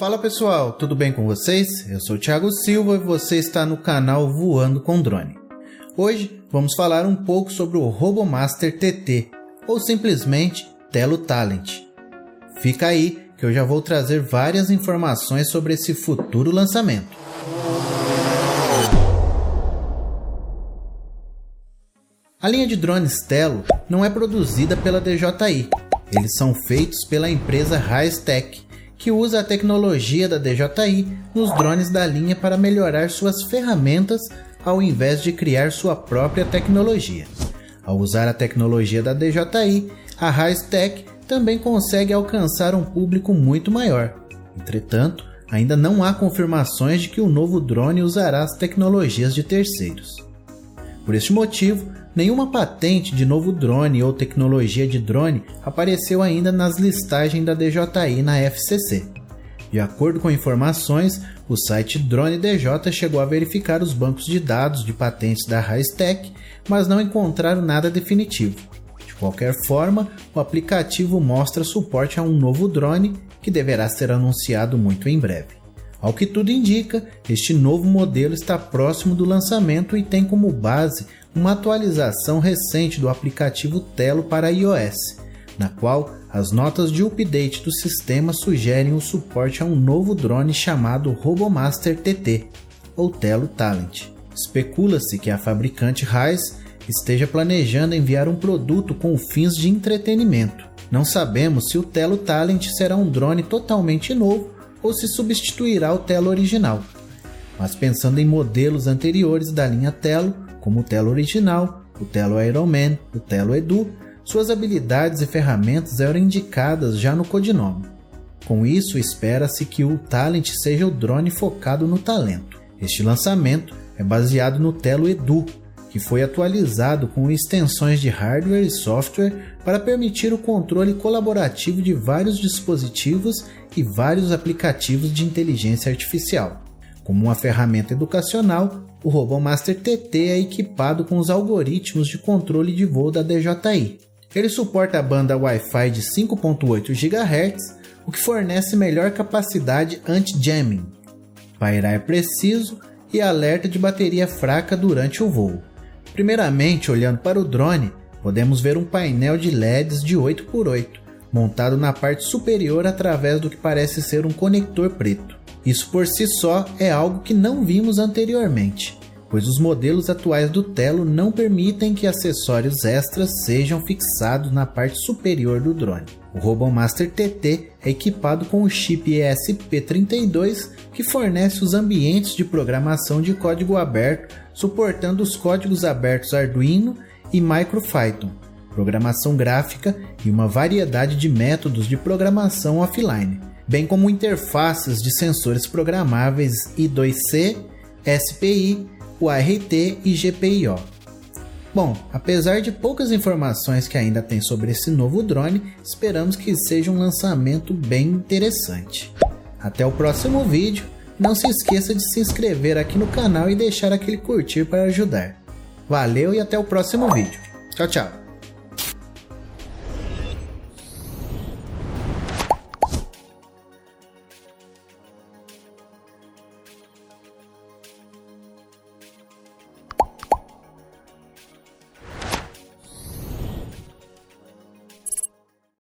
Fala pessoal, tudo bem com vocês? Eu sou o Thiago Silva e você está no canal Voando com Drone. Hoje vamos falar um pouco sobre o RoboMaster TT, ou simplesmente Telo Talent. Fica aí que eu já vou trazer várias informações sobre esse futuro lançamento. A linha de drones Telo não é produzida pela DJI, eles são feitos pela empresa Tech que usa a tecnologia da DJI nos drones da linha para melhorar suas ferramentas ao invés de criar sua própria tecnologia. Ao usar a tecnologia da DJI, a Tech também consegue alcançar um público muito maior. Entretanto, ainda não há confirmações de que o novo drone usará as tecnologias de terceiros. Por este motivo, nenhuma patente de novo drone ou tecnologia de drone apareceu ainda nas listagens da DJI na FCC. De acordo com informações, o site Drone DJ chegou a verificar os bancos de dados de patentes da Raiz-Tech, mas não encontraram nada definitivo. De qualquer forma, o aplicativo mostra suporte a um novo drone que deverá ser anunciado muito em breve. Ao que tudo indica, este novo modelo está próximo do lançamento e tem como base uma atualização recente do aplicativo Telo para iOS, na qual as notas de update do sistema sugerem o suporte a um novo drone chamado RoboMaster TT, ou Telo Talent. Especula-se que a fabricante Rise esteja planejando enviar um produto com fins de entretenimento. Não sabemos se o Telo Talent será um drone totalmente novo ou se substituirá o Telo original. Mas pensando em modelos anteriores da linha Telo, como o Telo original, o Telo Ironman, o Telo Edu, suas habilidades e ferramentas eram indicadas já no codinome. Com isso, espera-se que o Talent seja o drone focado no talento. Este lançamento é baseado no Telo Edu, que foi atualizado com extensões de hardware e software para permitir o controle colaborativo de vários dispositivos e vários aplicativos de inteligência artificial. Como uma ferramenta educacional, o RoboMaster TT é equipado com os algoritmos de controle de voo da DJI. Ele suporta a banda Wi-Fi de 5.8 GHz, o que fornece melhor capacidade anti-jamming, pairar preciso e alerta de bateria fraca durante o voo. Primeiramente, olhando para o drone, podemos ver um painel de LEDs de 8x8, montado na parte superior através do que parece ser um conector preto. Isso por si só é algo que não vimos anteriormente, pois os modelos atuais do Telo não permitem que acessórios extras sejam fixados na parte superior do drone. O RoboMaster TT é equipado com o chip ESP32 que fornece os ambientes de programação de código aberto, suportando os códigos abertos Arduino e MicroPython, programação gráfica e uma variedade de métodos de programação offline, bem como interfaces de sensores programáveis I2C, SPI, UART e GPIO. Bom, apesar de poucas informações que ainda tem sobre esse novo drone, esperamos que seja um lançamento bem interessante. Até o próximo vídeo, não se esqueça de se inscrever aqui no canal e deixar aquele curtir para ajudar. Valeu e até o próximo vídeo. Tchau, tchau.